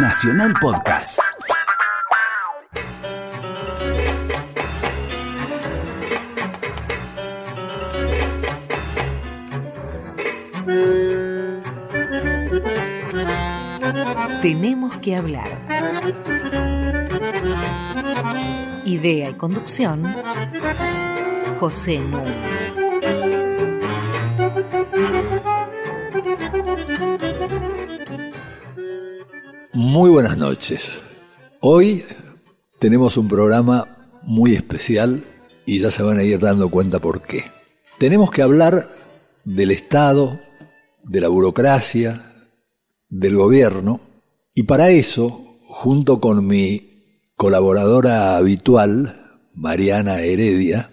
Nacional Podcast. Tenemos que hablar. Idea y conducción, José Núñez. Muy buenas noches. Hoy tenemos un programa muy especial y ya se van a ir dando cuenta por qué. Tenemos que hablar del Estado, de la burocracia, del gobierno y para eso, junto con mi colaboradora habitual, Mariana Heredia,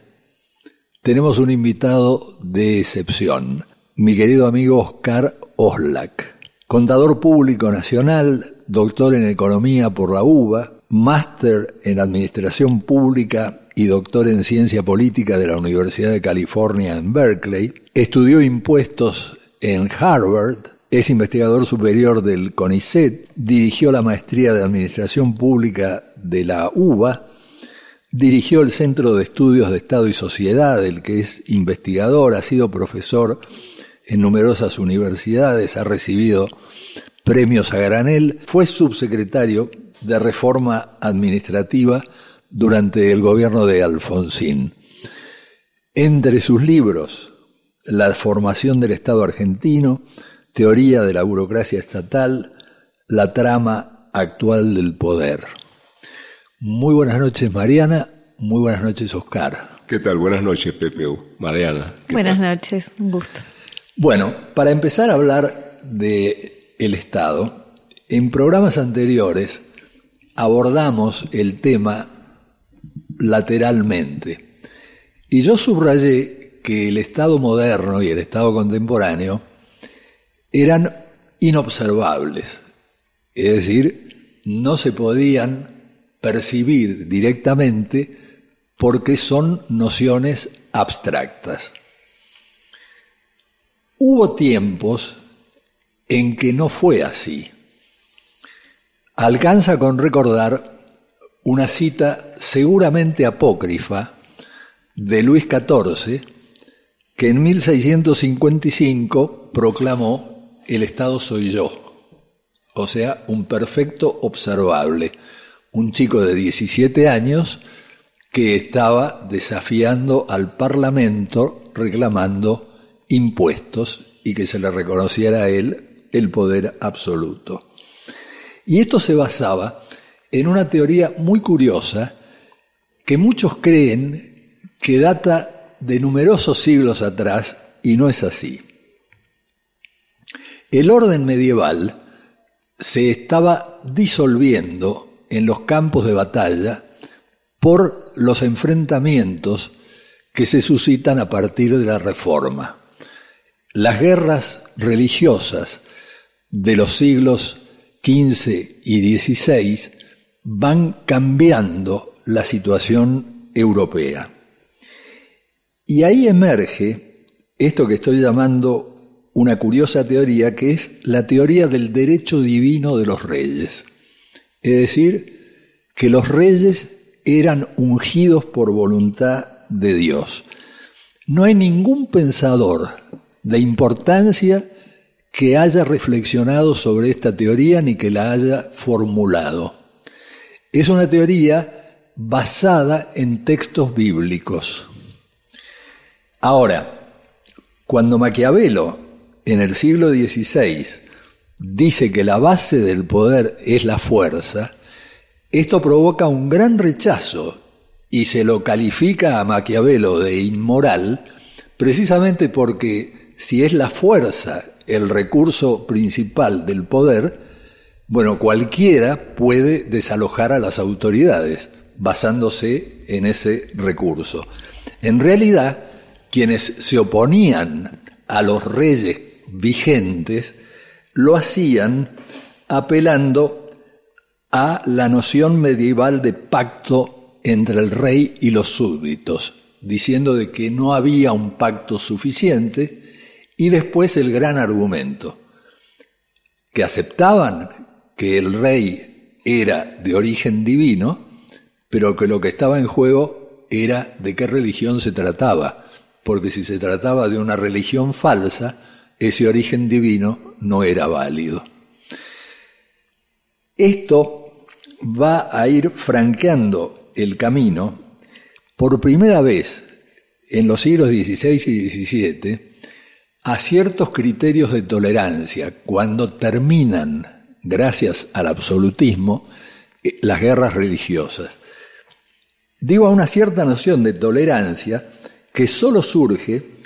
tenemos un invitado de excepción, mi querido amigo Oscar Oslak contador público nacional, doctor en economía por la UBA, máster en administración pública y doctor en ciencia política de la Universidad de California en Berkeley, estudió impuestos en Harvard, es investigador superior del CONICET, dirigió la maestría de administración pública de la UBA, dirigió el Centro de Estudios de Estado y Sociedad, del que es investigador, ha sido profesor en numerosas universidades, ha recibido premios a granel, fue subsecretario de Reforma Administrativa durante el gobierno de Alfonsín. Entre sus libros, La formación del Estado argentino, Teoría de la burocracia estatal, La trama actual del poder. Muy buenas noches, Mariana. Muy buenas noches, Oscar. ¿Qué tal? Buenas noches, Pepe. Mariana. Buenas noches, un gusto. Bueno, para empezar a hablar de el Estado, en programas anteriores abordamos el tema lateralmente. Y yo subrayé que el Estado moderno y el Estado contemporáneo eran inobservables, es decir, no se podían percibir directamente porque son nociones abstractas. Hubo tiempos en que no fue así. Alcanza con recordar una cita seguramente apócrifa de Luis XIV, que en 1655 proclamó El Estado soy yo, o sea, un perfecto observable, un chico de 17 años que estaba desafiando al Parlamento reclamando impuestos y que se le reconociera a él el poder absoluto. Y esto se basaba en una teoría muy curiosa que muchos creen que data de numerosos siglos atrás y no es así. El orden medieval se estaba disolviendo en los campos de batalla por los enfrentamientos que se suscitan a partir de la reforma. Las guerras religiosas de los siglos XV y XVI van cambiando la situación europea. Y ahí emerge esto que estoy llamando una curiosa teoría, que es la teoría del derecho divino de los reyes. Es decir, que los reyes eran ungidos por voluntad de Dios. No hay ningún pensador de importancia que haya reflexionado sobre esta teoría ni que la haya formulado. Es una teoría basada en textos bíblicos. Ahora, cuando Maquiavelo en el siglo XVI dice que la base del poder es la fuerza, esto provoca un gran rechazo y se lo califica a Maquiavelo de inmoral precisamente porque si es la fuerza el recurso principal del poder, bueno, cualquiera puede desalojar a las autoridades basándose en ese recurso. En realidad, quienes se oponían a los reyes vigentes lo hacían apelando a la noción medieval de pacto entre el rey y los súbditos, diciendo de que no había un pacto suficiente y después el gran argumento, que aceptaban que el rey era de origen divino, pero que lo que estaba en juego era de qué religión se trataba, porque si se trataba de una religión falsa, ese origen divino no era válido. Esto va a ir franqueando el camino por primera vez en los siglos XVI y XVII a ciertos criterios de tolerancia cuando terminan, gracias al absolutismo, eh, las guerras religiosas. Digo a una cierta noción de tolerancia que solo surge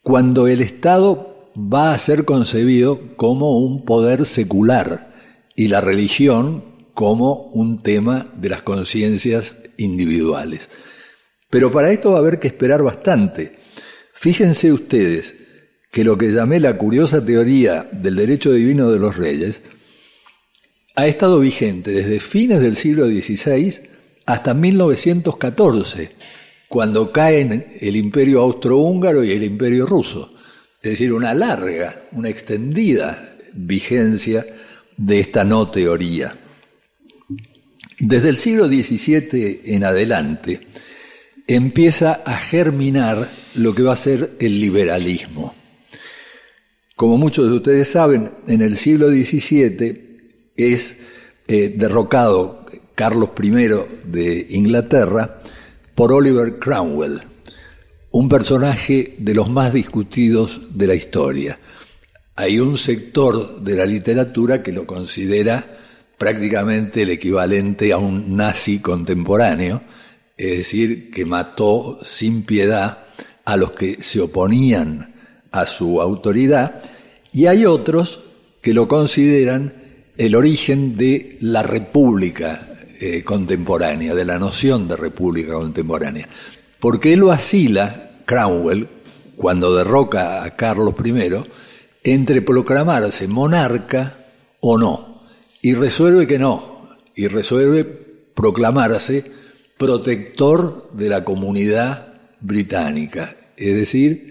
cuando el Estado va a ser concebido como un poder secular y la religión como un tema de las conciencias individuales. Pero para esto va a haber que esperar bastante. Fíjense ustedes que lo que llamé la curiosa teoría del derecho divino de los reyes ha estado vigente desde fines del siglo XVI hasta 1914, cuando caen el imperio austrohúngaro y el imperio ruso. Es decir, una larga, una extendida vigencia de esta no teoría. Desde el siglo XVII en adelante, empieza a germinar lo que va a ser el liberalismo. Como muchos de ustedes saben, en el siglo XVII es eh, derrocado Carlos I de Inglaterra por Oliver Cromwell, un personaje de los más discutidos de la historia. Hay un sector de la literatura que lo considera prácticamente el equivalente a un nazi contemporáneo, es decir, que mató sin piedad a los que se oponían a su autoridad, y hay otros que lo consideran el origen de la república eh, contemporánea, de la noción de república contemporánea, porque él lo asila, Cromwell, cuando derroca a Carlos I, entre proclamarse monarca o no, y resuelve que no, y resuelve proclamarse protector de la comunidad británica, es decir,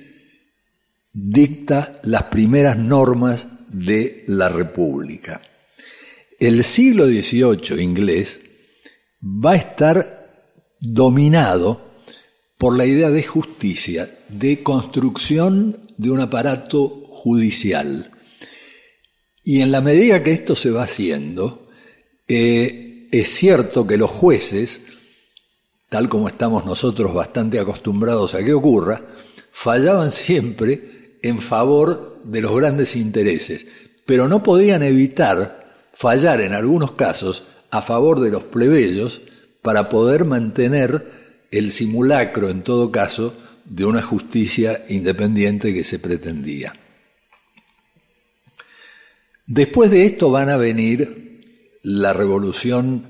dicta las primeras normas de la República. El siglo XVIII inglés va a estar dominado por la idea de justicia, de construcción de un aparato judicial. Y en la medida que esto se va haciendo, eh, es cierto que los jueces tal como estamos nosotros bastante acostumbrados a que ocurra, fallaban siempre en favor de los grandes intereses, pero no podían evitar fallar en algunos casos a favor de los plebeyos para poder mantener el simulacro, en todo caso, de una justicia independiente que se pretendía. Después de esto van a venir la revolución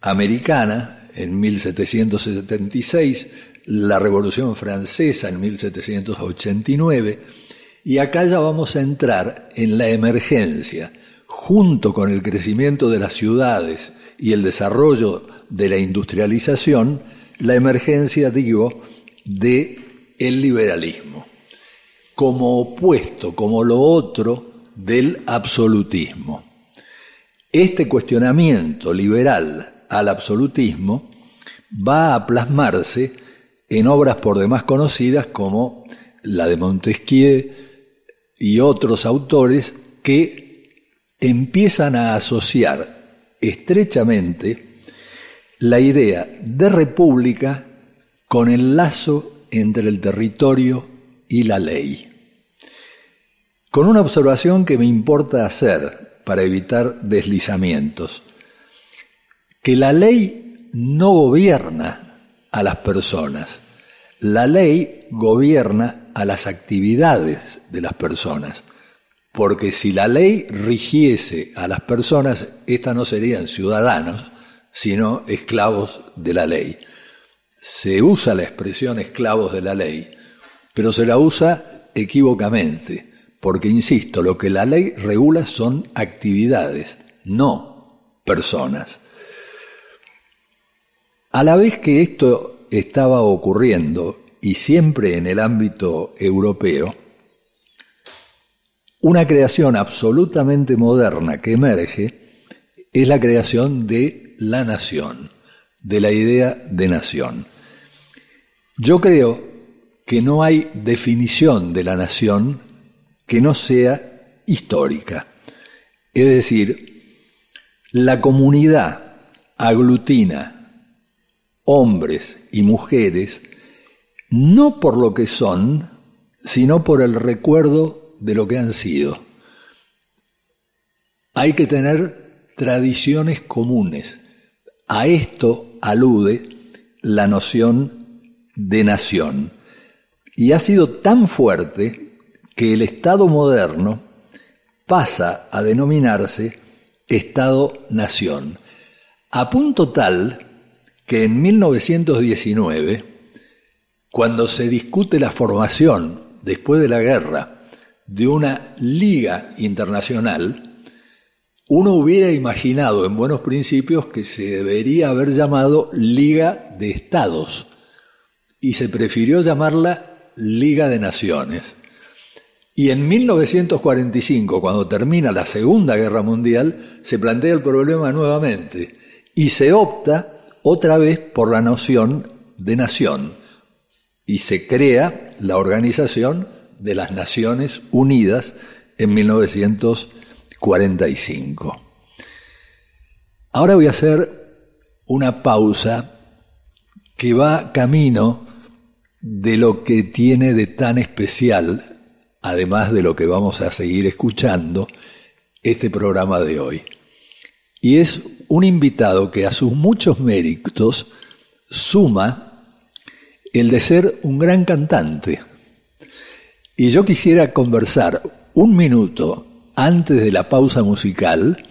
americana, en 1776, la Revolución Francesa en 1789, y acá ya vamos a entrar en la emergencia, junto con el crecimiento de las ciudades y el desarrollo de la industrialización, la emergencia, digo, de el liberalismo, como opuesto, como lo otro del absolutismo. Este cuestionamiento liberal al absolutismo va a plasmarse en obras por demás conocidas como la de Montesquieu y otros autores que empiezan a asociar estrechamente la idea de república con el lazo entre el territorio y la ley. Con una observación que me importa hacer para evitar deslizamientos que la ley no gobierna a las personas, la ley gobierna a las actividades de las personas. Porque si la ley rigiese a las personas, éstas no serían ciudadanos, sino esclavos de la ley. Se usa la expresión esclavos de la ley, pero se la usa equívocamente, porque, insisto, lo que la ley regula son actividades, no personas. A la vez que esto estaba ocurriendo, y siempre en el ámbito europeo, una creación absolutamente moderna que emerge es la creación de la nación, de la idea de nación. Yo creo que no hay definición de la nación que no sea histórica. Es decir, la comunidad aglutina hombres y mujeres no por lo que son, sino por el recuerdo de lo que han sido. Hay que tener tradiciones comunes. A esto alude la noción de nación. Y ha sido tan fuerte que el Estado moderno pasa a denominarse Estado-Nación, a punto tal que en 1919, cuando se discute la formación, después de la guerra, de una liga internacional, uno hubiera imaginado en buenos principios que se debería haber llamado Liga de Estados y se prefirió llamarla Liga de Naciones. Y en 1945, cuando termina la Segunda Guerra Mundial, se plantea el problema nuevamente y se opta otra vez por la noción de nación y se crea la Organización de las Naciones Unidas en 1945. Ahora voy a hacer una pausa que va camino de lo que tiene de tan especial además de lo que vamos a seguir escuchando, este programa de hoy. Y es un invitado que a sus muchos méritos suma el de ser un gran cantante. Y yo quisiera conversar un minuto antes de la pausa musical,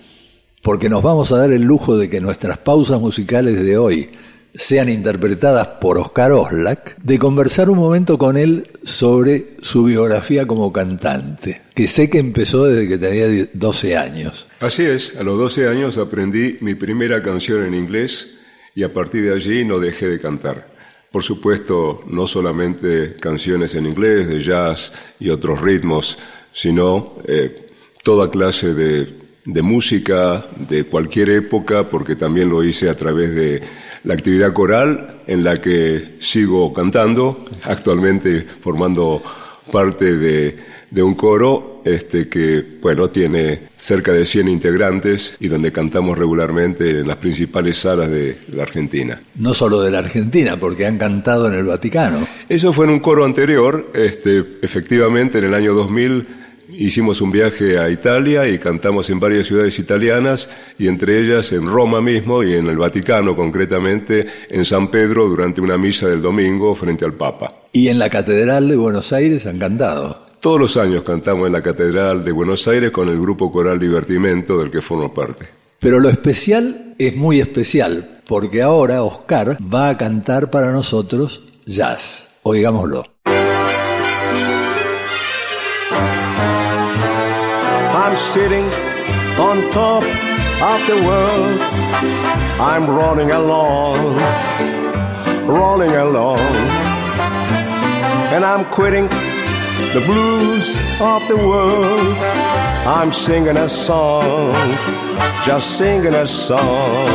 porque nos vamos a dar el lujo de que nuestras pausas musicales de hoy sean interpretadas por Oscar Oslak, de conversar un momento con él sobre su biografía como cantante, que sé que empezó desde que tenía 12 años. Así es, a los 12 años aprendí mi primera canción en inglés y a partir de allí no dejé de cantar. Por supuesto, no solamente canciones en inglés, de jazz y otros ritmos, sino eh, toda clase de, de música de cualquier época, porque también lo hice a través de la actividad coral en la que sigo cantando, actualmente formando parte de, un coro este, que bueno, tiene cerca de 100 integrantes y donde cantamos regularmente en las principales salas de la Argentina. No solo de la Argentina, porque han cantado en el Vaticano. Eso fue en un coro anterior, este, efectivamente en el año 2000 Hicimos un viaje a Italia y cantamos en varias ciudades italianas y entre ellas en Roma mismo y en el Vaticano concretamente en San Pedro durante una misa del domingo frente al Papa. ¿Y en la Catedral de Buenos Aires han cantado? Todos los años cantamos en la Catedral de Buenos Aires con el grupo coral Divertimento del que formo parte. Pero lo especial es muy especial porque ahora Oscar va a cantar para nosotros jazz. Oigámoslo. I'm sitting on top of the world. I'm running along, running along. And I'm quitting the blues of the world. I'm singing a song, just singing a song.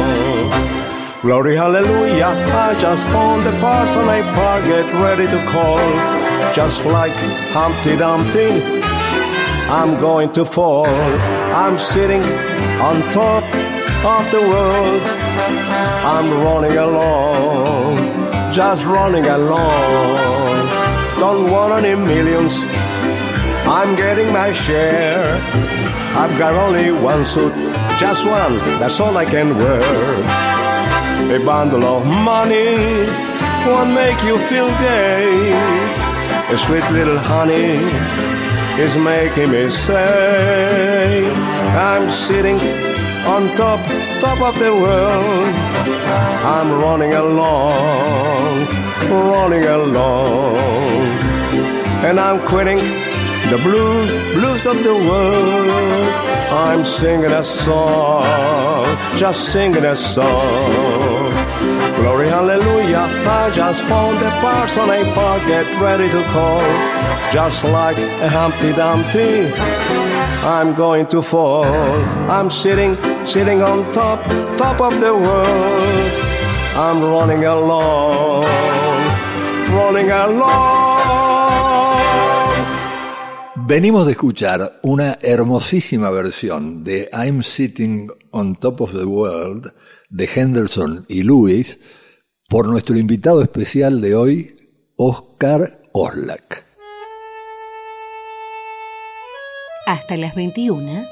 Glory, hallelujah, I just found the parts on my part, get ready to call. Just like Humpty Dumpty, I'm going to fall. I'm sitting on top of the world. I'm running along, just running along. Don't want any millions. I'm getting my share. I've got only one suit, just one. That's all I can wear. A bundle of money won't make you feel gay. A sweet little honey is making me say I'm sitting on top, top of the world. I'm running along, running along, and I'm quitting the blues, blues of the world. I'm singing a song, just singing a song. Glory, hallelujah, I just found the parts on a part, get ready to call just like a Humpty Dumpty. I'm going to fall. I'm sitting, sitting on top, top of the world. I'm running along, running along. Venimos de escuchar una hermosísima versión de I'm Sitting on Top of the World de Henderson y Lewis por nuestro invitado especial de hoy, Oscar Oslak. Hasta las 21.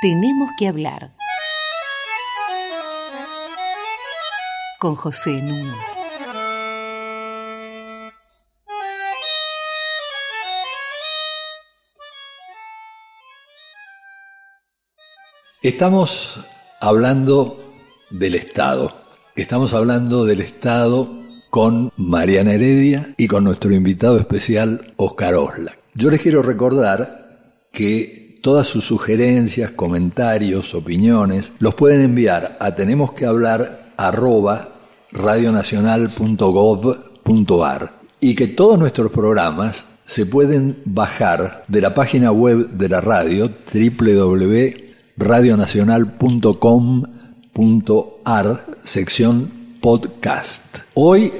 Tenemos que hablar. Con José Nuno. Estamos hablando del Estado. Estamos hablando del Estado con Mariana Heredia y con nuestro invitado especial, Oscar Oslak. Yo les quiero recordar que todas sus sugerencias, comentarios, opiniones, los pueden enviar a tenemos que y que todos nuestros programas se pueden bajar de la página web de la radio www.radionacional.com.ar sección podcast. Hoy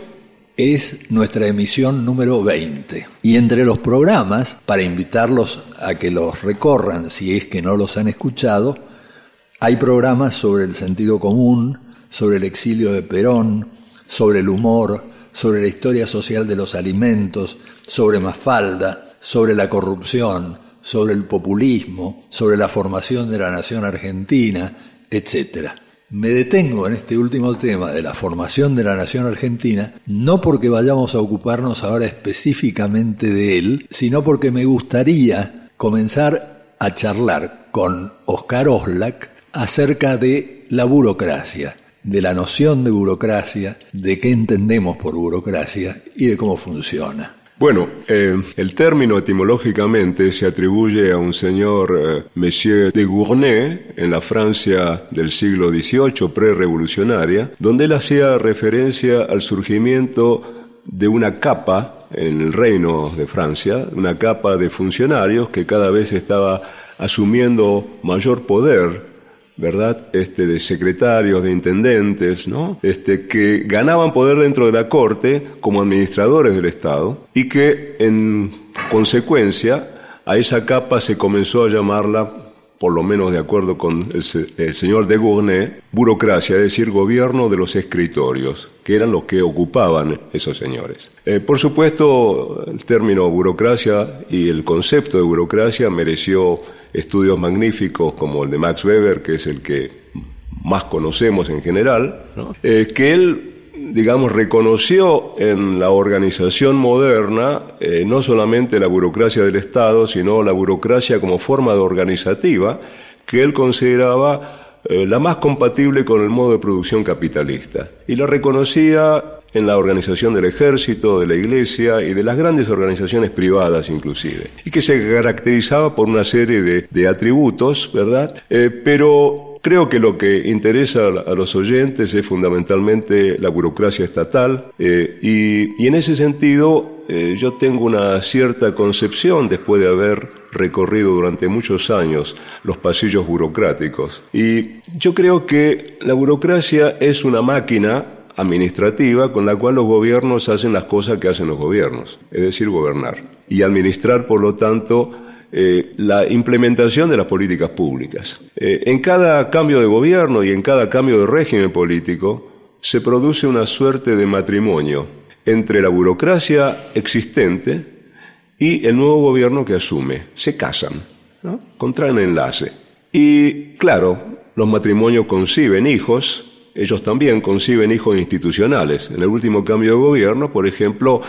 es nuestra emisión número 20 y entre los programas, para invitarlos a que los recorran si es que no los han escuchado, hay programas sobre el sentido común, sobre el exilio de Perón, sobre el humor, sobre la historia social de los alimentos, sobre Mafalda, sobre la corrupción, sobre el populismo, sobre la formación de la nación argentina, etc. Me detengo en este último tema de la formación de la nación argentina, no porque vayamos a ocuparnos ahora específicamente de él, sino porque me gustaría comenzar a charlar con Oscar Oslak acerca de la burocracia, de la noción de burocracia, de qué entendemos por burocracia y de cómo funciona. Bueno, eh, el término etimológicamente se atribuye a un señor eh, Monsieur de Gournay en la Francia del siglo XVIII prerevolucionaria, donde él hacía referencia al surgimiento de una capa en el reino de Francia, una capa de funcionarios que cada vez estaba asumiendo mayor poder ¿verdad? Este, de secretarios, de intendentes, ¿no? Este, que ganaban poder dentro de la corte como administradores del Estado y que en consecuencia a esa capa se comenzó a llamarla por lo menos de acuerdo con el, señor de Gournay, burocracia, es decir, gobierno de los escritorios, que eran los que ocupaban esos señores. Eh, por supuesto, el término burocracia y el concepto de burocracia mereció estudios magníficos como el de Max Weber, que es el que más conocemos en general, eh, que él digamos, reconoció en la organización moderna eh, no solamente la burocracia del Estado, sino la burocracia como forma de organizativa que él consideraba eh, la más compatible con el modo de producción capitalista. Y la reconocía en la organización del ejército, de la iglesia y de las grandes organizaciones privadas inclusive, y que se caracterizaba por una serie de, atributos, ¿verdad? Eh, pero creo que lo que interesa a los oyentes es fundamentalmente la burocracia estatal eh, y, en ese sentido eh, yo tengo una cierta concepción después de haber recorrido durante muchos años los pasillos burocráticos. Y yo creo que la burocracia es una máquina administrativa con la cual los gobiernos hacen las cosas que hacen los gobiernos, es decir, gobernar. Y administrar, por lo tanto, eh, la implementación de las políticas públicas. Eh, en cada cambio de gobierno y en cada cambio de régimen político se produce una suerte de matrimonio entre la burocracia existente y el nuevo gobierno que asume. Se casan, ¿no? contraen enlace. Y claro, los matrimonios conciben hijos, ellos también conciben hijos institucionales. En el último cambio de gobierno, por ejemplo,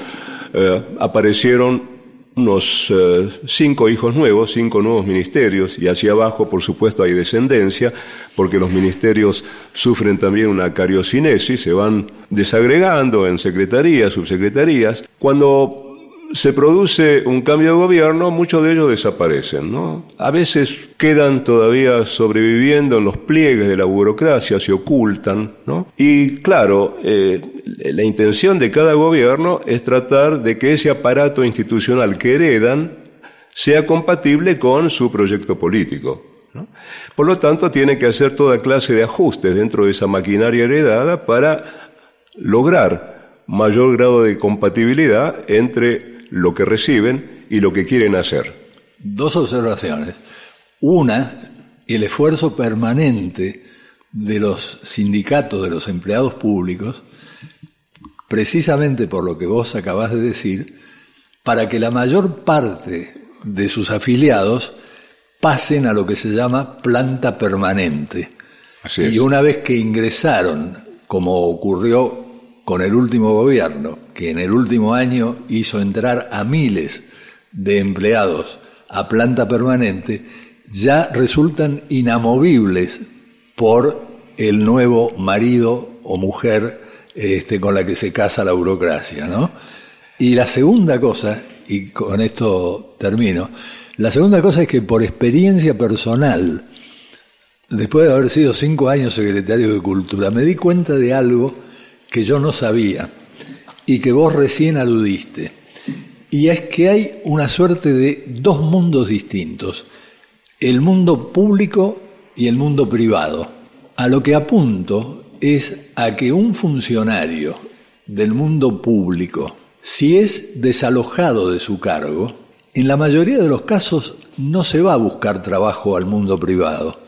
eh, aparecieron unos eh, cinco hijos nuevos, cinco nuevos ministerios, y hacia abajo, por supuesto, hay descendencia, porque los ministerios sufren también una cariocinesis, se van desagregando en secretarías, subsecretarías. Cuando se produce un cambio de gobierno, muchos de ellos desaparecen. ¿no? A veces quedan todavía sobreviviendo en los pliegues de la burocracia, se ocultan. ¿no? Y claro, eh, la intención de cada gobierno es tratar de que ese aparato institucional que heredan sea compatible con su proyecto político. Por lo tanto, tiene que hacer toda clase de ajustes dentro de esa maquinaria heredada para lograr mayor grado de compatibilidad entre lo que reciben y lo que quieren hacer. Dos observaciones. Una, el esfuerzo permanente de los sindicatos de los empleados públicos, precisamente por lo que vos acabás de decir, para que la mayor parte de sus afiliados pasen a lo que se llama planta permanente. Y una vez que ingresaron, como ocurrió con el último gobierno, que en el último año hizo entrar a miles de empleados a planta permanente, ya resultan inamovibles por el nuevo marido o mujer este, con la que se casa la burocracia, ¿no? Y la segunda cosa, y con esto termino, la segunda cosa es que por experiencia personal, después de haber sido cinco años secretario de Cultura, me di cuenta de algo que yo no sabía y que vos recién aludiste. Y es que hay una suerte de dos mundos distintos, el mundo público y el mundo privado. A lo que apunto es a que un funcionario del mundo público, si es desalojado de su cargo, en la mayoría de los casos no se va a buscar trabajo al mundo privado,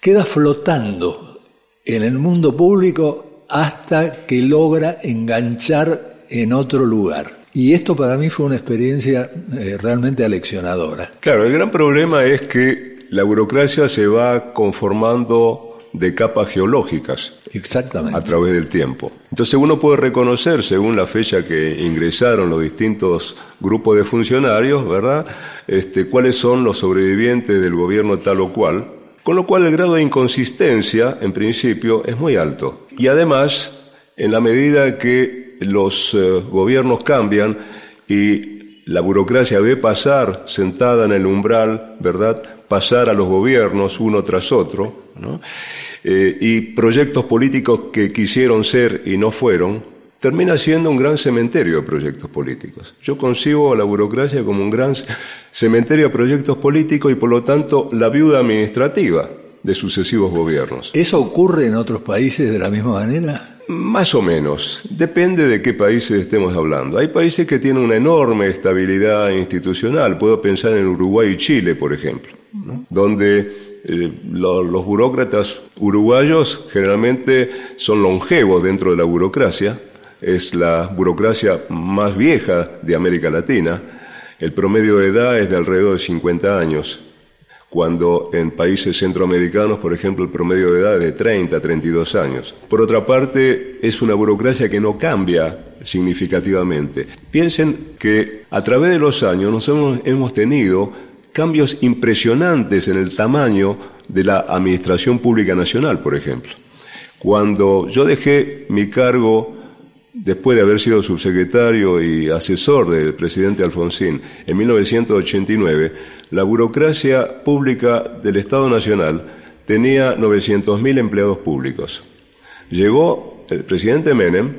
queda flotando en el mundo público hasta que logra enganchar en otro lugar. Y esto para mí fue una experiencia eh, realmente aleccionadora. Claro, el gran problema es que la burocracia se va conformando de capas geológicas. Exactamente. A través del tiempo. Entonces uno puede reconocer, según la fecha que ingresaron los distintos grupos de funcionarios, ¿verdad? Este, cuáles son los sobrevivientes del gobierno tal o cual. Con lo cual el grado de inconsistencia, en principio, es muy alto. Y además, en la medida que los eh, gobiernos cambian y la burocracia ve pasar sentada en el umbral, ¿verdad? Pasar a los gobiernos uno tras otro, eh, y proyectos políticos que quisieron ser y no fueron, termina siendo un gran cementerio de proyectos políticos. Yo concibo a la burocracia como un gran cementerio de proyectos políticos y por lo tanto la viuda administrativa de sucesivos gobiernos. ¿Eso ocurre en otros países de la misma manera? Más o menos, depende de qué países estemos hablando. Hay países que tienen una enorme estabilidad institucional, puedo pensar en Uruguay y Chile, por ejemplo, donde eh, los burócratas uruguayos generalmente son longevos dentro de la burocracia, es la burocracia más vieja de América Latina, el promedio de edad es de alrededor de 50 años, cuando en países centroamericanos, por ejemplo, el promedio de edad es de 30, 32 años. Por otra parte, es una burocracia que no cambia significativamente. Piensen que a través de los años nos hemos, hemos tenido cambios impresionantes en el tamaño de la Administración Pública Nacional, por ejemplo. Cuando yo dejé mi cargo, después de haber sido subsecretario y asesor del presidente Alfonsín en 1989, la burocracia pública del Estado Nacional tenía 900.000 empleados públicos. Llegó el presidente Menem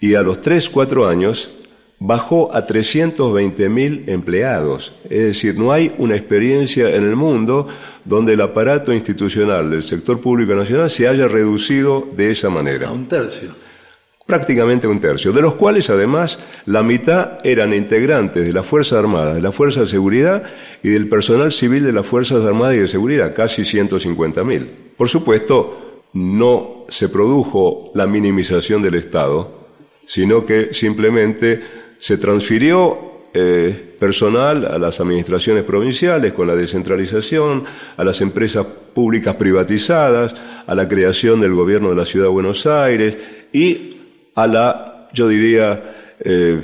y a los 3, 4 años bajó a 320.000 empleados. Es decir, no hay una experiencia en el mundo donde el aparato institucional del sector público nacional se haya reducido de esa manera. A un tercio. Prácticamente un tercio, de los cuales además la mitad eran integrantes de las Fuerzas Armadas, de la Fuerza de Seguridad y del personal civil de las Fuerzas Armadas y de Seguridad, casi 150.000. Por supuesto, no se produjo la minimización del Estado, sino que simplemente se transfirió eh, personal a las administraciones provinciales con la descentralización, a las empresas públicas privatizadas, a la creación del gobierno de la Ciudad de Buenos Aires y a la, yo diría, eh,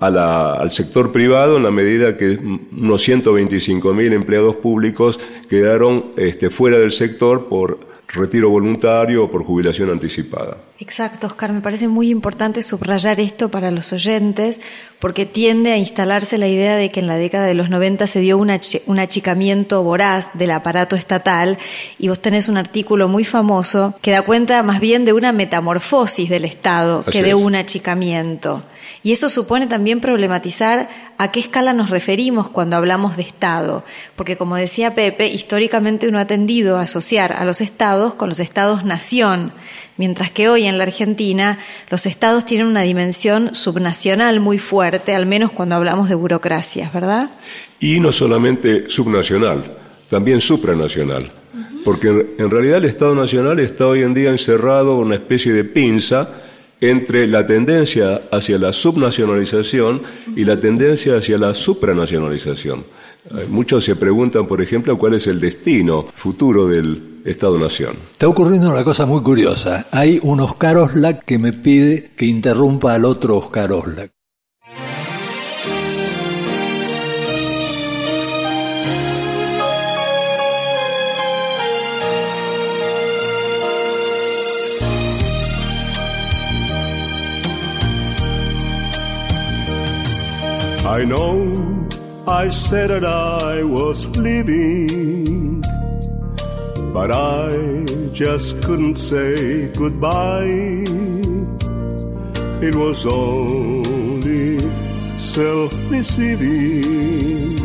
al sector privado en la medida que unos 125 mil empleados públicos quedaron este, fuera del sector por retiro voluntario o por jubilación anticipada. Exacto, Oscar, me parece muy importante subrayar esto para los oyentes, porque tiende a instalarse la idea de que en la década de los 90 se dio un, achicamiento voraz del aparato estatal, y vos tenés un artículo muy famoso que da cuenta más bien de una metamorfosis del Estado que de un achicamiento. Y eso supone también problematizar a qué escala nos referimos cuando hablamos de Estado, porque como decía Pepe, históricamente uno ha tendido a asociar a los estados con los estados-nación, mientras que hoy en la Argentina los estados tienen una dimensión subnacional muy fuerte, al menos cuando hablamos de burocracias, ¿verdad? Y no solamente subnacional, también supranacional, porque en realidad el Estado Nacional está hoy en día encerrado en una especie de pinza entre la tendencia hacia la subnacionalización y la tendencia hacia la supranacionalización. Muchos se preguntan, por ejemplo, cuál es el destino futuro del Estado-Nación. Está ocurriendo una cosa muy curiosa. Hay un Oscar Oslak que me pide que interrumpa al otro Oscar Oslak. I know I said that I was leaving, but I just couldn't say goodbye. It was only self deceiving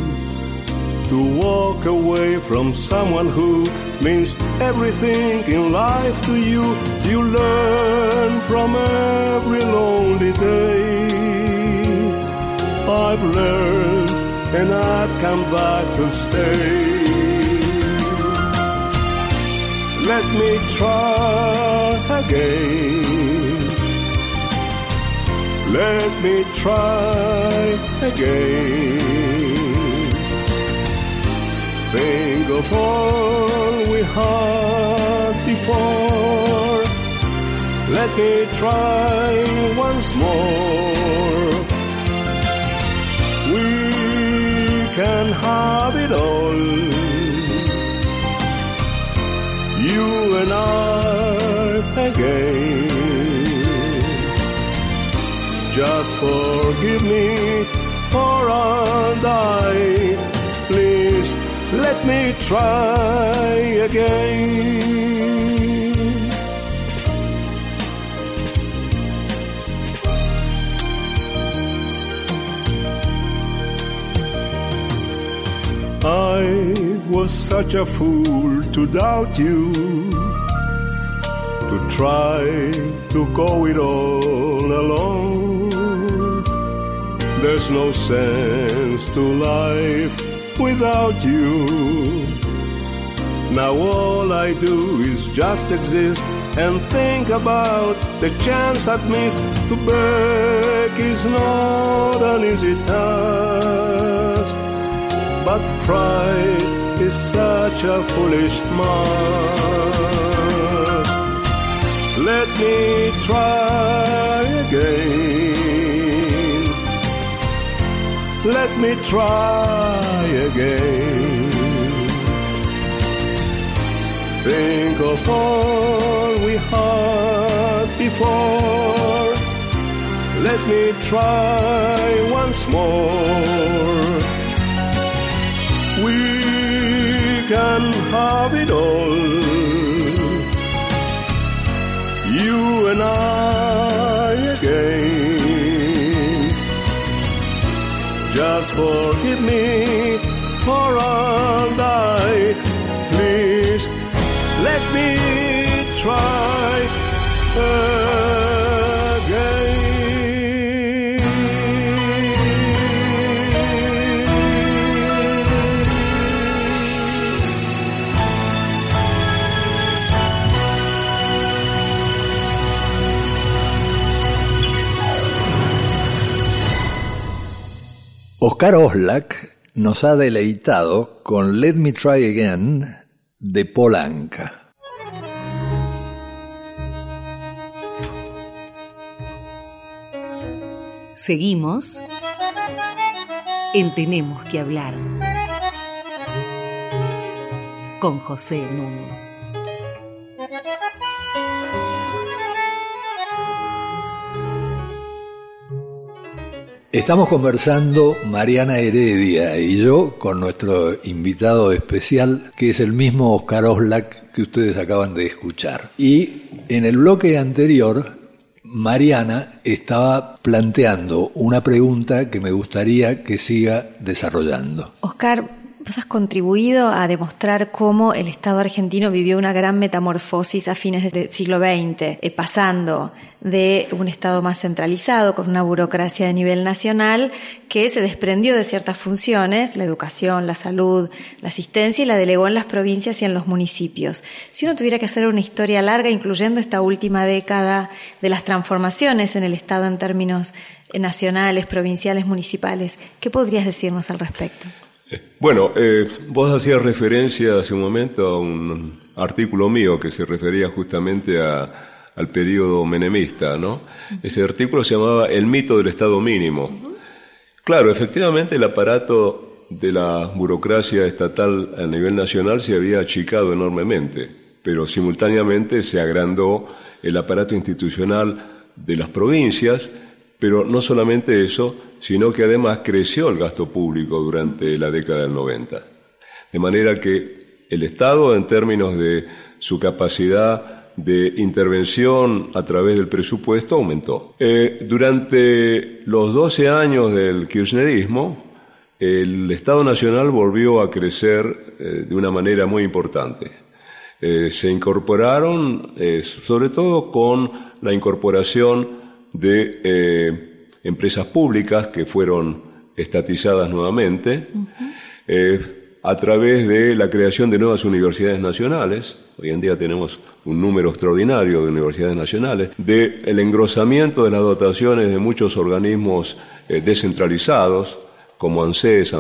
to walk away from someone who means everything in life to you. You learn from every lonely day. I've learned and I've come back to stay. Let me try again. Let me try again. Think of all we had before. Let me try once more. Can have it all. You and I again. Just forgive me for die. Please let me try again. I was such a fool to doubt you, to try to go it all alone. There's no sense to life without you. Now all I do is just exist and think about the chance I've missed. To beg is not an easy task but pride is such a foolish mask. Let me try again. Let me try again. Think of all we had before. Let me try once more can have it all. You and I again. Just forgive me for I'll die. Please let me try. Oscar Oslak nos ha deleitado con Let Me Try Again de Polanca. Seguimos en Tenemos que hablar con José Nuno. Estamos conversando Mariana Heredia y yo con nuestro invitado especial, que es el mismo Oscar Oslak que ustedes acaban de escuchar. Y en el bloque anterior, Mariana estaba planteando una pregunta que me gustaría que siga desarrollando. Oscar, Vos has contribuido a demostrar cómo el Estado argentino vivió una gran metamorfosis a fines del siglo XX, eh, pasando de un Estado más centralizado, con una burocracia de nivel nacional, que se desprendió de ciertas funciones, la educación, la salud, la asistencia, y la delegó en las provincias y en los municipios. Si uno tuviera que hacer una historia larga, incluyendo esta última década de las transformaciones en el Estado en términos nacionales, provinciales, municipales, ¿qué podrías decirnos al respecto? Bueno, eh, vos hacías referencia hace un momento a un artículo mío que se refería justamente al periodo menemista, ¿no? Ese artículo se llamaba El mito del Estado mínimo. Claro, efectivamente el aparato de la burocracia estatal a nivel nacional se había achicado enormemente, pero simultáneamente se agrandó el aparato institucional de las provincias, pero no solamente eso, sino que además creció el gasto público durante la década del 90. De manera que el Estado, en términos de su capacidad de intervención a través del presupuesto, aumentó. Eh, durante los 12 años del kirchnerismo, el Estado Nacional volvió a crecer eh, de una manera muy importante. Eh, se incorporaron, sobre todo con la incorporación de empresas públicas que fueron estatizadas nuevamente, eh, a través de la creación de nuevas universidades nacionales, hoy en día tenemos un número extraordinario de universidades nacionales, de el engrosamiento de las dotaciones de muchos organismos eh, descentralizados, como ANSES,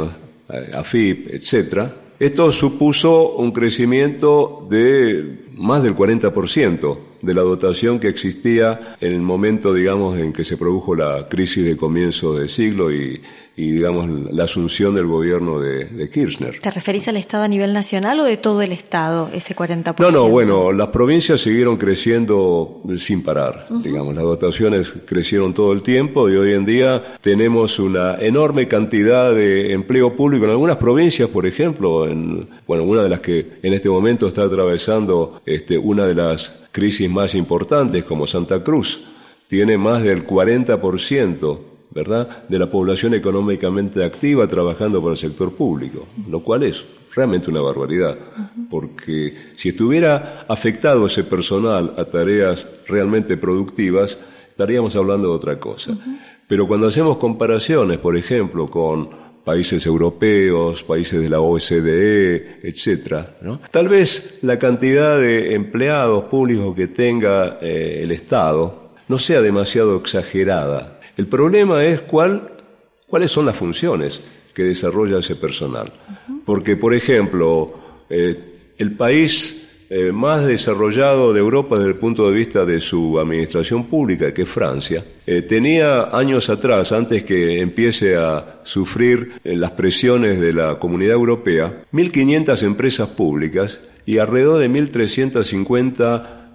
AFIP, etc. Esto supuso un crecimiento de más del 40% de la dotación que existía en el momento, digamos, en que se produjo la crisis de comienzo de siglo y, y digamos, la asunción del gobierno de, Kirchner. ¿Te referís al Estado a nivel nacional o de todo el Estado, ese 40%? No, no, bueno, las provincias siguieron creciendo sin parar, digamos, las dotaciones crecieron todo el tiempo y hoy en día tenemos una enorme cantidad de empleo público en algunas provincias, por ejemplo, en, bueno, una de las que en este momento está atravesando este, una de las crisis más importantes como Santa Cruz, tiene más del 40% ¿verdad? de la población económicamente activa trabajando por el sector público, lo cual es realmente una barbaridad, porque si estuviera afectado ese personal a tareas realmente productivas, estaríamos hablando de otra cosa. Pero cuando hacemos comparaciones, por ejemplo, con países europeos, países de la OSDE, etcétera, tal vez la cantidad de empleados públicos que tenga eh, el Estado no sea demasiado exagerada el problema es cuál, cuáles son las funciones que desarrolla ese personal. Porque, por ejemplo, eh, el país eh, más desarrollado de Europa desde el punto de vista de su administración pública, que es Francia, eh, tenía años atrás, antes que empiece a sufrir las presiones de la comunidad europea, 1.500 empresas públicas y alrededor de 1.350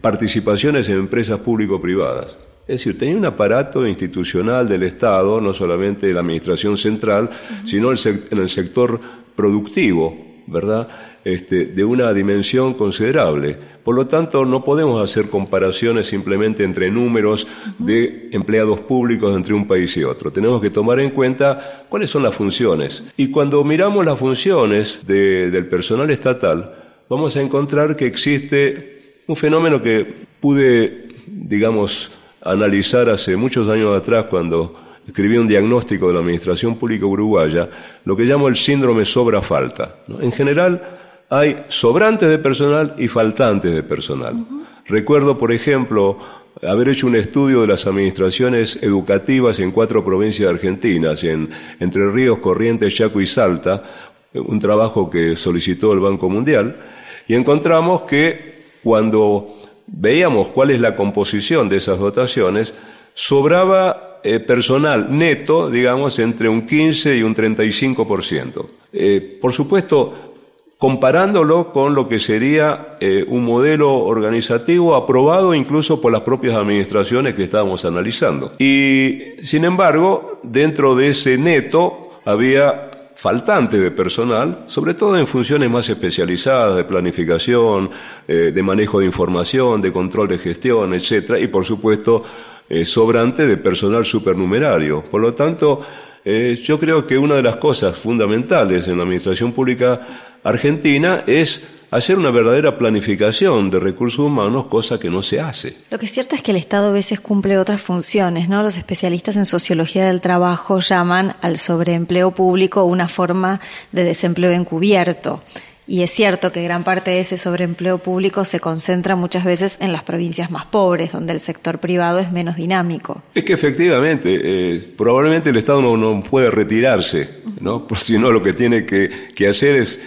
participaciones en empresas público-privadas. Es decir, tenía un aparato institucional del Estado, no solamente de la Administración Central, sino en el sector productivo, ¿verdad? Este, de una dimensión considerable. Por lo tanto, no podemos hacer comparaciones simplemente entre números de empleados públicos entre un país y otro. Tenemos que tomar en cuenta cuáles son las funciones. Y cuando miramos las funciones del personal estatal, vamos a encontrar que existe un fenómeno que pude, digamos, analizar hace muchos años atrás cuando escribí un diagnóstico de la Administración Pública Uruguaya, lo que llamo el síndrome sobra-falta. En general, hay sobrantes de personal y faltantes de personal. Recuerdo, por ejemplo, haber hecho un estudio de las administraciones educativas en cuatro provincias argentinas, en Entre Ríos, Corrientes, Chaco y Salta, un trabajo que solicitó el Banco Mundial, y encontramos que cuando veíamos cuál es la composición de esas dotaciones, sobraba eh, personal neto, digamos, entre un 15 y un 35%. Eh, por supuesto, comparándolo con lo que sería eh, un modelo organizativo aprobado incluso por las propias administraciones que estábamos analizando. Y, sin embargo, dentro de ese neto había faltante de personal, sobre todo en funciones más especializadas de planificación, eh, de manejo de información, de control de gestión, etcétera, y por supuesto eh, sobrante de personal supernumerario. Por lo tanto, eh, yo creo que una de las cosas fundamentales en la administración pública argentina es hacer una verdadera planificación de recursos humanos, cosa que no se hace. Lo que es cierto es que el Estado a veces cumple otras funciones, ¿no? Los especialistas en sociología del trabajo llaman al sobreempleo público una forma de desempleo encubierto. Y es cierto que gran parte de ese sobreempleo público se concentra muchas veces en las provincias más pobres, donde el sector privado es menos dinámico. Es que efectivamente, eh, probablemente el Estado no, puede retirarse, ¿no? Por si no, lo que tiene que, que hacer es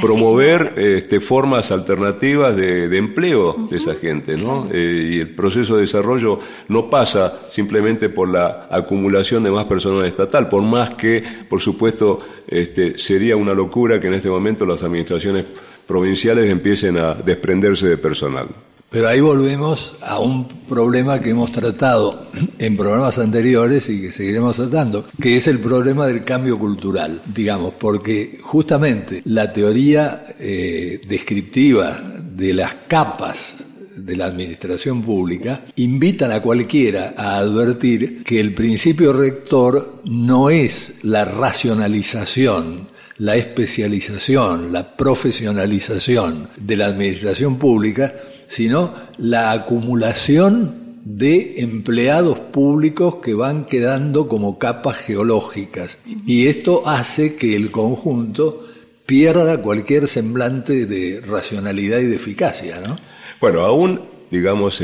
promover este, formas alternativas de, empleo de esa gente, ¿no? Eh, y el proceso de desarrollo no pasa simplemente por la acumulación de más personal estatal, por más que, por supuesto, este, sería una locura que en este momento las administraciones provinciales empiecen a desprenderse de personal. Pero ahí volvemos a un problema que hemos tratado en programas anteriores y que seguiremos tratando, que es el problema del cambio cultural, digamos, porque justamente la teoría eh, descriptiva de las capas de la administración pública invitan a cualquiera a advertir que el principio rector no es la racionalización, la especialización, la profesionalización de la administración pública, sino la acumulación de empleados públicos que van quedando como capas geológicas. Y esto hace que el conjunto pierda cualquier semblante de racionalidad y de eficacia, ¿no? Bueno, aún, digamos,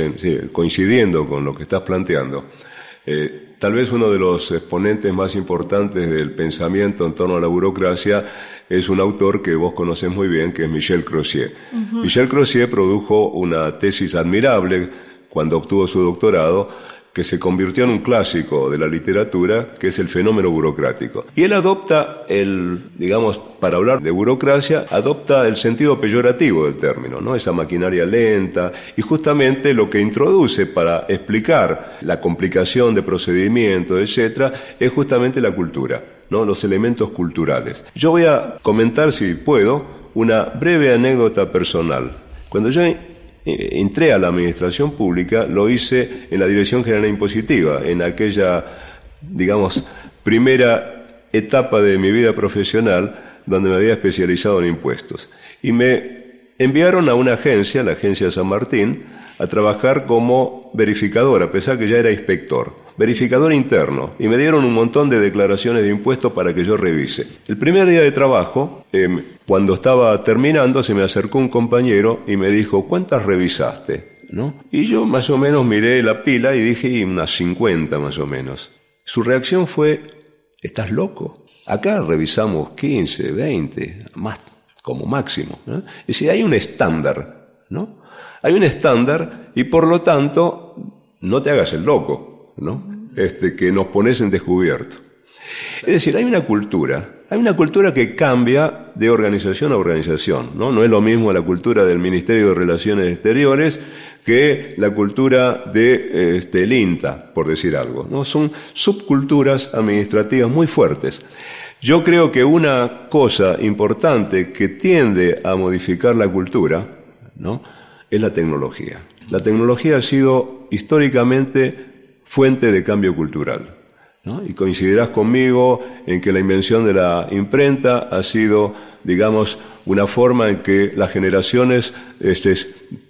coincidiendo con lo que estás planteando, eh, tal vez uno de los exponentes más importantes del pensamiento en torno a la burocracia es un autor que vos conocés muy bien, que es Michel Crozier. Michel Crozier produjo una tesis admirable cuando obtuvo su doctorado, que se convirtió en un clásico de la literatura, que es el fenómeno burocrático. Y él adopta el, digamos, para hablar de burocracia, adopta el sentido peyorativo del término, ¿no? Esa maquinaria lenta, y justamente lo que introduce para explicar la complicación de procedimientos, etcétera, es justamente la cultura. ¿no? los elementos culturales. Yo voy a comentar, si puedo, una breve anécdota personal. Cuando yo entré a la administración pública, lo hice en la Dirección General Impositiva, en aquella, digamos, primera etapa de mi vida profesional donde me había especializado en impuestos. Y me enviaron a una agencia, la agencia San Martín, a trabajar como verificador, a pesar que ya era inspector verificador interno, y me dieron un montón de declaraciones de impuestos para que yo revise. El primer día de trabajo, em, cuando estaba terminando, se me acercó un compañero y me dijo, ¿cuántas revisaste? ¿No? Y yo más o menos miré la pila y dije, unas 50 más o menos. Su reacción fue, ¿estás loco? Acá revisamos 15, 20, más como máximo. ¿no? Es decir, hay un estándar, ¿no? Hay un estándar y por lo tanto no te hagas el loco. ¿no? Este, que nos pones en descubierto. Es decir, hay una cultura, hay una cultura que cambia de organización a organización, ¿no? No es lo mismo la cultura del Ministerio de Relaciones Exteriores que la cultura de este, INTA, por decir algo, ¿no? Son subculturas administrativas muy fuertes. Yo creo que una cosa importante que tiende a modificar la cultura, ¿no? Es la tecnología. La tecnología ha sido históricamente fuente de cambio cultural. Y coincidirás conmigo en que la invención de la imprenta ha sido, digamos, una forma en que las generaciones este,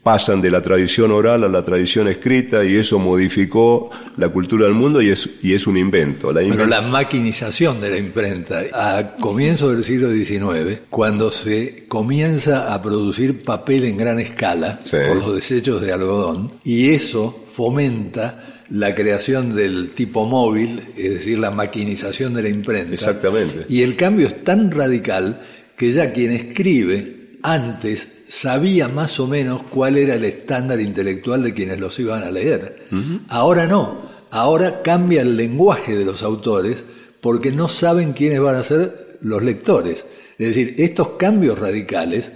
pasan de la tradición oral a la tradición escrita y eso modificó la cultura del mundo y es, y es un invento. La Pero la maquinización de la imprenta, a comienzos del siglo XIX, cuando se comienza a producir papel en gran escala por los desechos de algodón, y eso fomenta la creación del tipo móvil, es decir, la maquinización de la imprenta. Exactamente. Y el cambio es tan radical que ya quien escribe antes sabía más o menos cuál era el estándar intelectual de quienes los iban a leer. Ahora no, ahora cambia el lenguaje de los autores porque no saben quiénes van a ser los lectores. Es decir, estos cambios radicales,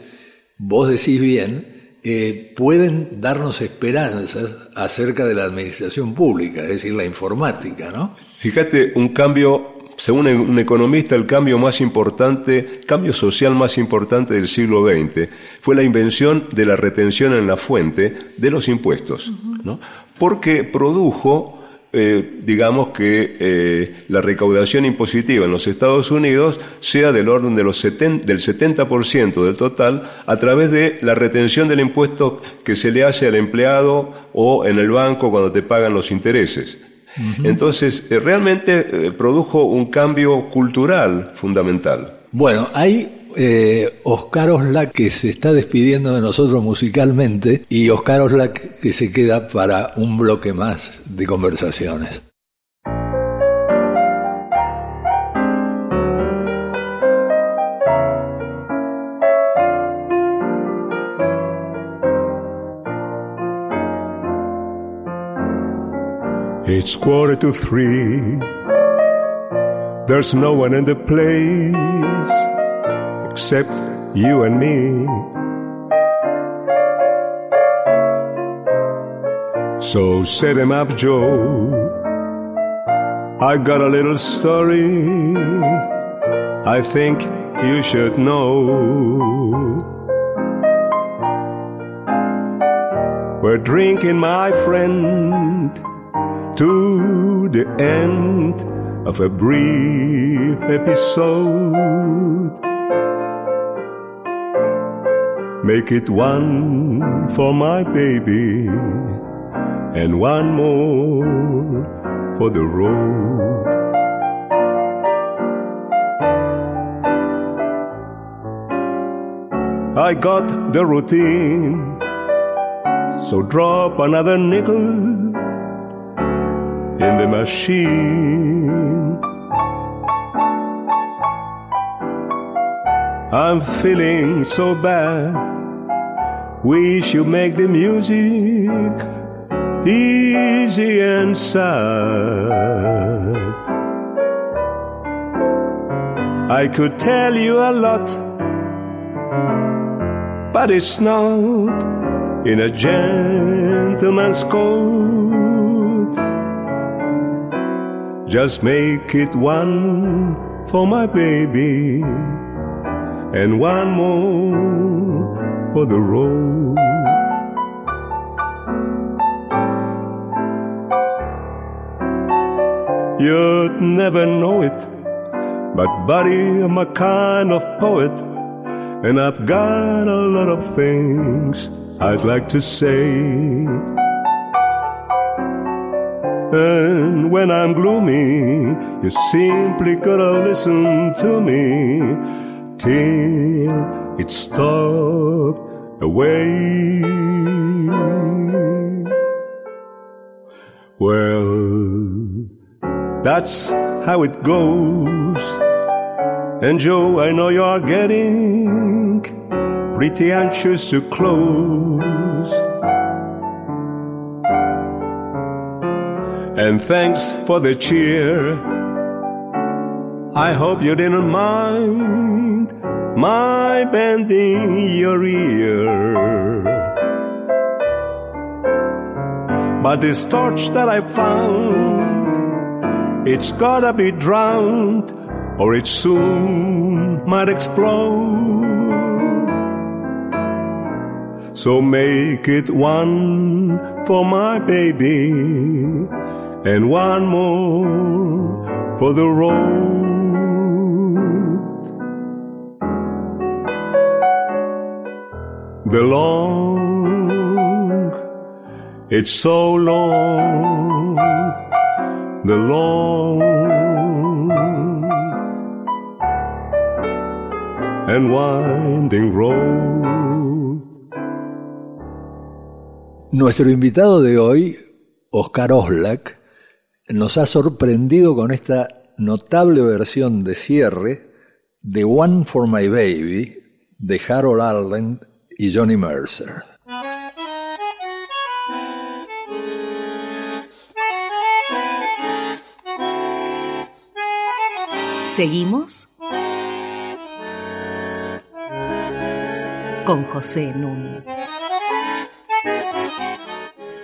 vos decís bien, eh, pueden darnos esperanzas acerca de la administración pública, es decir, la informática, ¿no? Fíjate, un cambio según un economista, el cambio más importante, cambio social más importante del siglo XX fue la invención de la retención en la fuente de los impuestos, ¿no? porque produjo eh, digamos que eh, la recaudación impositiva en los Estados Unidos sea del orden de los del 70% del total a través de la retención del impuesto que se le hace al empleado o en el banco cuando te pagan los intereses. Entonces, eh, realmente eh, produjo un cambio cultural fundamental. Bueno, hay eh, Oscar Oslak que se está despidiendo de nosotros musicalmente y Oscar Oslak que se queda para un bloque más de conversaciones. It's quarter to three. There's no one in the place except you and me. So set him up, Joe. I got a little story I think you should know. We're drinking, my friend to the end of a brief episode. Make it one for my baby and one more for the road. I got the routine, so drop another nickel in the machine. I'm feeling so bad. Wish you make the music easy and sad. I could tell you a lot, but it's not in a gentleman's code. Just make it one for my baby and one more for the road. You'd never know it, but buddy, I'm a kind of poet, and I've got a lot of things I'd like to say. And when I'm gloomy, you simply gotta listen to me till it's stopped away. Well, that's how it goes. And Joe, I know you're getting pretty anxious to close. And thanks for the cheer. I hope you didn't mind my bending your ear. But this torch that I found, it's gotta be drowned or it soon might explode. So make it one for my baby and one more for the road. The long, it's so long, the long and winding road. Nuestro invitado de hoy, Oscar Oslak, nos ha sorprendido con esta notable versión de cierre de One for My Baby de Harold Arlen y Johnny Mercer. Seguimos con José Núñez.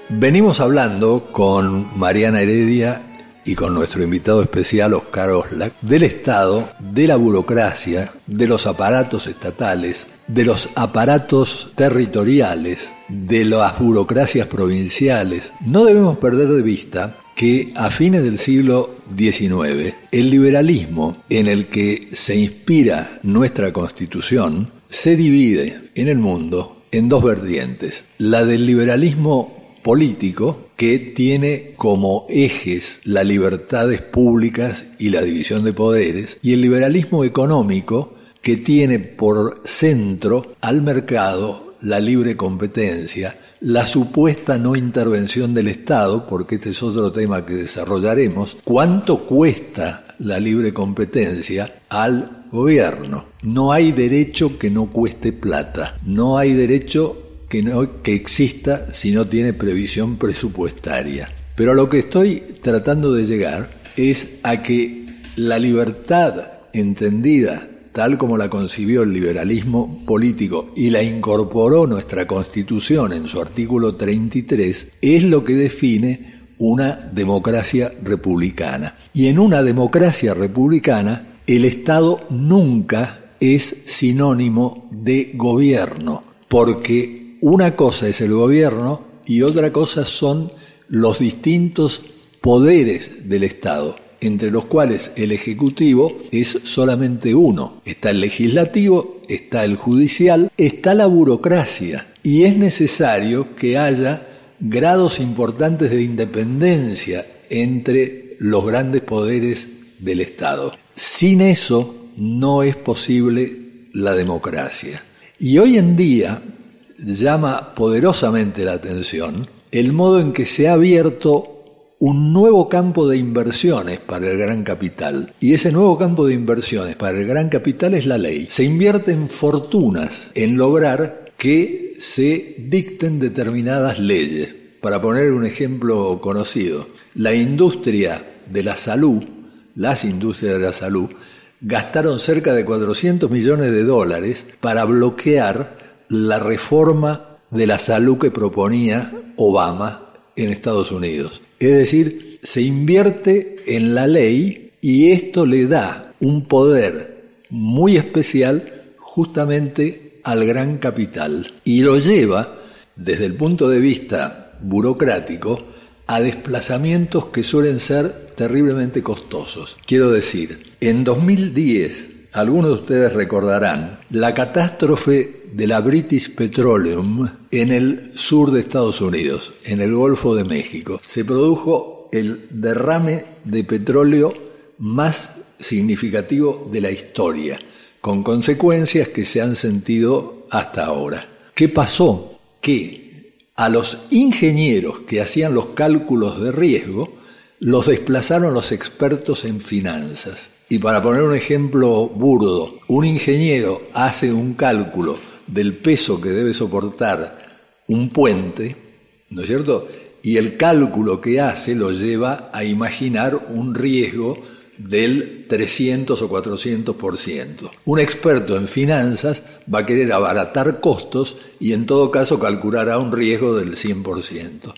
Venimos hablando con Mariana Heredia y con nuestro invitado especial Oscar Oslak del Estado, de la burocracia, de los aparatos estatales, de los aparatos territoriales, de las burocracias provinciales. No debemos perder de vista que a fines del siglo XIX el liberalismo en el que se inspira nuestra constitución se divide en el mundo en dos vertientes. La del liberalismo político que tiene como ejes las libertades públicas y la división de poderes y el liberalismo económico que tiene por centro al mercado la libre competencia, la supuesta no intervención del Estado, porque este es otro tema que desarrollaremos, cuánto cuesta la libre competencia al gobierno. No hay derecho que no cueste plata, no hay derecho que, no, que exista si no tiene previsión presupuestaria. Pero a lo que estoy tratando de llegar es a que la libertad entendida tal como la concibió el liberalismo político y la incorporó nuestra Constitución en su artículo 33, es lo que define una democracia republicana. Y en una democracia republicana, el Estado nunca es sinónimo de gobierno, porque una cosa es el gobierno y otra cosa son los distintos poderes del Estado entre los cuales el Ejecutivo es solamente uno. Está el legislativo, está el judicial, está la burocracia y es necesario que haya grados importantes de independencia entre los grandes poderes del Estado. Sin eso no es posible la democracia. Y hoy en día llama poderosamente la atención el modo en que se ha abierto un nuevo campo de inversiones para el gran capital. Y ese nuevo campo de inversiones para el gran capital es la ley. Se invierten fortunas en lograr que se dicten determinadas leyes. Para poner un ejemplo conocido, la industria de la salud, las industrias de la salud, gastaron cerca de 400 millones de dólares para bloquear la reforma de la salud que proponía Obama en Estados Unidos. Es decir, se invierte en la ley y esto le da un poder muy especial justamente al gran capital y lo lleva desde el punto de vista burocrático a desplazamientos que suelen ser terriblemente costosos. Quiero decir, en 2010 algunos de ustedes recordarán la catástrofe de la British Petroleum en el sur de Estados Unidos, en el Golfo de México. Se produjo el derrame de petróleo más significativo de la historia, con consecuencias que se han sentido hasta ahora. ¿Qué pasó? Que a los ingenieros que hacían los cálculos de riesgo los desplazaron los expertos en finanzas. Y para poner un ejemplo burdo, un ingeniero hace un cálculo del peso que debe soportar un puente, ¿no es cierto? Y el cálculo que hace lo lleva a imaginar un riesgo del 300 o 400%. Un experto en finanzas va a querer abaratar costos y en todo caso calculará un riesgo del 100%.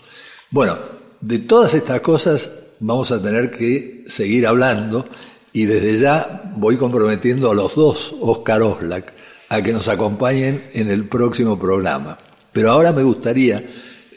Bueno, de todas estas cosas vamos a tener que seguir hablando y desde ya voy comprometiendo a los dos Oscar Oslak a que nos acompañen en el próximo programa. Pero ahora me gustaría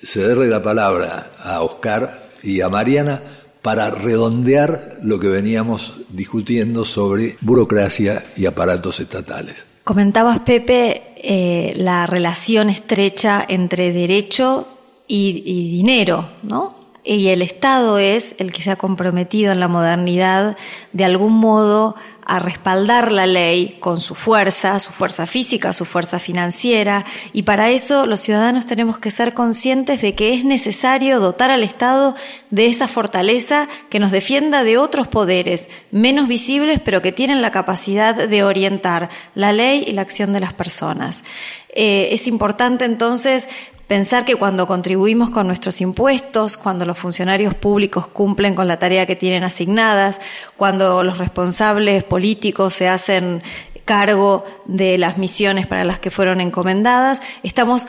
cederle la palabra a Oscar y a Mariana para redondear lo que veníamos discutiendo sobre burocracia y aparatos estatales. Comentabas, Pepe, eh, la relación estrecha entre derecho y, y dinero, ¿no? Y el Estado es el que se ha comprometido en la modernidad de algún modo a respaldar la ley con su fuerza, su fuerza física, su fuerza financiera, y para eso los ciudadanos tenemos que ser conscientes de que es necesario dotar al Estado de esa fortaleza que nos defienda de otros poderes menos visibles, pero que tienen la capacidad de orientar la ley y la acción de las personas. Eh, es importante entonces Pensar que cuando contribuimos con nuestros impuestos, cuando los funcionarios públicos cumplen con la tarea que tienen asignadas, cuando los responsables políticos se hacen cargo de las misiones para las que fueron encomendadas. Estamos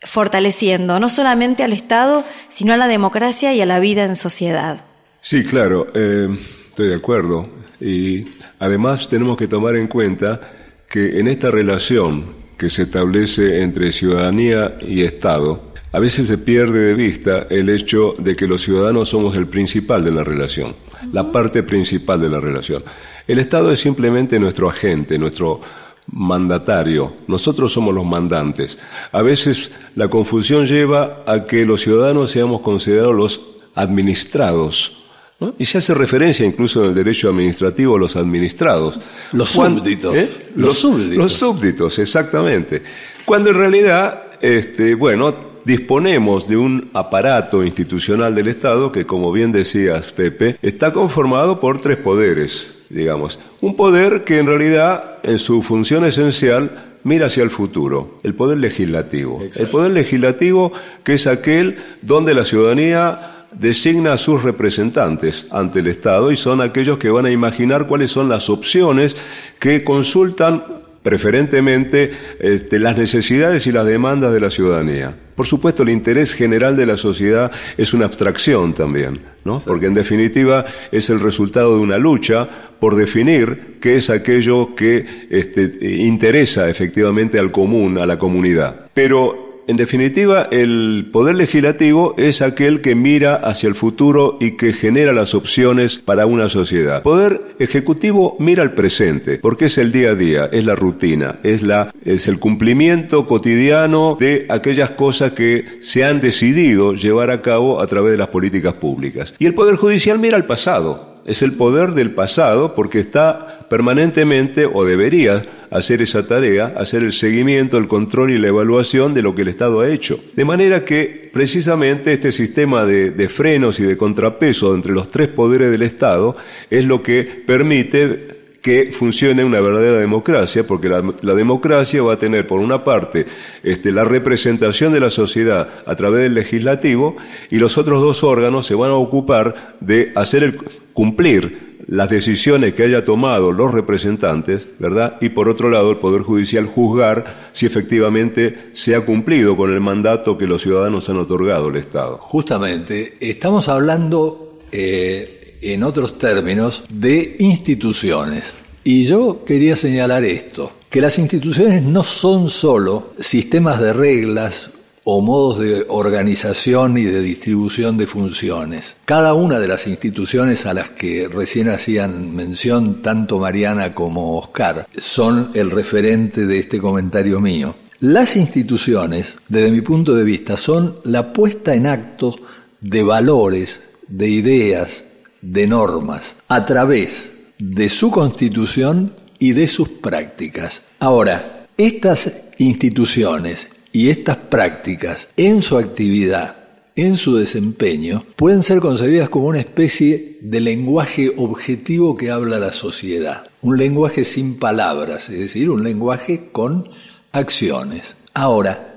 fortaleciendo no solamente al Estado, sino a la democracia y a la vida en sociedad. Sí, claro, eh, estoy de acuerdo. Y además tenemos que tomar en cuenta que en esta relación que se establece entre ciudadanía y Estado, a veces se pierde de vista el hecho de que los ciudadanos somos el principal de la relación, la parte principal de la relación. El Estado es simplemente nuestro agente, nuestro mandatario. Nosotros somos los mandantes. A veces la confusión lleva a que los ciudadanos seamos considerados los administrados. Y se hace referencia incluso en el derecho administrativo a los administrados. Los súbditos. ¿eh? Los, súbditos. Los súbditos, exactamente. Cuando en realidad, este, bueno, disponemos de un aparato institucional del Estado que, como bien decías, Pepe, está conformado por tres poderes digamos. Un poder que en realidad, en su función esencial, mira hacia el futuro, el poder legislativo. El poder legislativo que es aquel donde la ciudadanía designa a sus representantes ante el Estado y son aquellos que van a imaginar cuáles son las opciones que consultan preferentemente este, las necesidades y las demandas de la ciudadanía. Por supuesto, el interés general de la sociedad es una abstracción también, ¿no? Porque en definitiva es el resultado de una lucha por definir qué es aquello que este, interesa efectivamente al común, a la comunidad. Pero en definitiva, el poder legislativo es aquel que mira hacia el futuro y que genera las opciones para una sociedad. Poder ejecutivo mira al presente, porque es el día a día, es la rutina, es, la, es el cumplimiento cotidiano de aquellas cosas que se han decidido llevar a cabo a través de las políticas públicas. Y el poder judicial mira al pasado, es el poder del pasado porque está permanentemente o debería hacer esa tarea, hacer el seguimiento, el control y la evaluación de lo que el Estado ha hecho. De manera que precisamente este sistema de, frenos y de contrapeso entre los tres poderes del Estado es lo que permite que funcione una verdadera democracia, porque la, democracia va a tener, por una parte, este, la representación de la sociedad a través del legislativo y los otros dos órganos se van a ocupar de hacer cumplir las decisiones que haya tomado los representantes, ¿verdad? Y por otro lado, el Poder Judicial juzgar si efectivamente se ha cumplido con el mandato que los ciudadanos han otorgado al Estado. Justamente, estamos hablando, eh, en otros términos, de instituciones. Y yo quería señalar esto, que las instituciones no son solo sistemas de reglas o modos de organización y de distribución de funciones. Cada una de las instituciones a las que recién hacían mención tanto Mariana como Oscar son el referente de este comentario mío. Las instituciones, desde mi punto de vista, son la puesta en acto de valores, de ideas, de normas, a través de su constitución y de sus prácticas. Ahora, estas instituciones y estas prácticas en su actividad, en su desempeño, pueden ser concebidas como una especie de lenguaje objetivo que habla la sociedad. Un lenguaje sin palabras, es decir, un lenguaje con acciones. Ahora,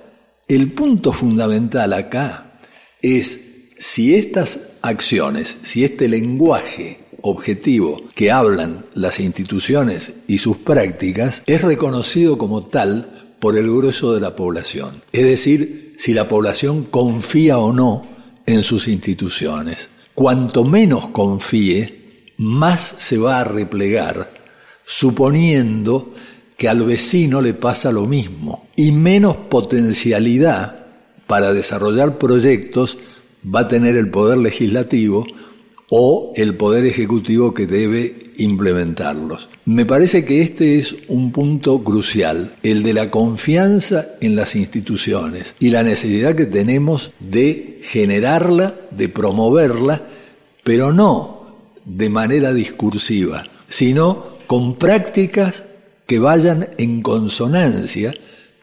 el punto fundamental acá es si estas acciones, si este lenguaje objetivo que hablan las instituciones y sus prácticas es reconocido como tal por el grueso de la población. Es decir, si la población confía o no en sus instituciones. Cuanto menos confíe, más se va a replegar, suponiendo que al vecino le pasa lo mismo, y menos potencialidad para desarrollar proyectos va a tener el poder legislativo o el poder ejecutivo que debe implementarlos. Me parece que este es un punto crucial, el de la confianza en las instituciones y la necesidad que tenemos de generarla, de promoverla, pero no de manera discursiva, sino con prácticas que vayan en consonancia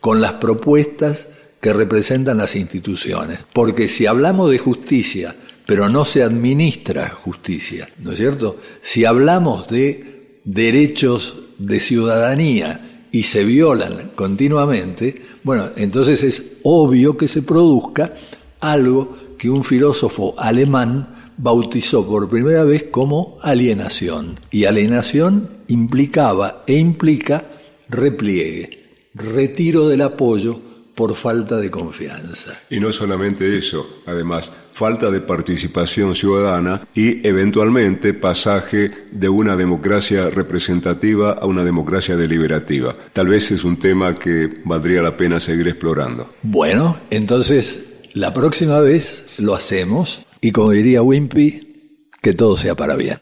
con las propuestas que representan las instituciones. Porque si hablamos de justicia, pero no se administra justicia, ¿no es cierto? Si hablamos de derechos de ciudadanía y se violan continuamente, bueno, entonces es obvio que se produzca algo que un filósofo alemán bautizó por primera vez como alienación. Y alienación implicaba e implica repliegue, retiro del apoyo por falta de confianza. Y no solamente eso, además, falta de participación ciudadana y eventualmente pasaje de una democracia representativa a una democracia deliberativa. Tal vez es un tema que valdría la pena seguir explorando. Bueno, entonces la próxima vez lo hacemos y como diría Wimpy, que todo sea para bien.